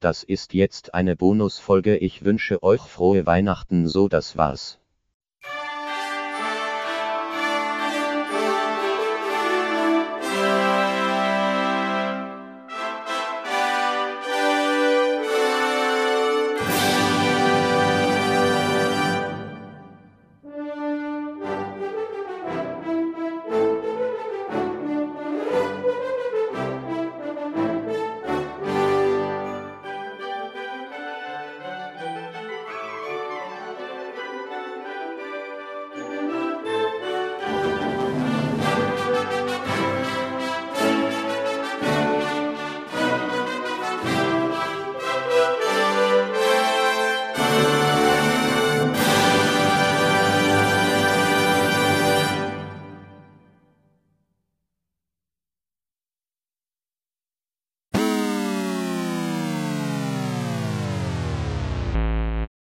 Das ist jetzt eine Bonusfolge. Ich wünsche euch frohe Weihnachten. So, das war's.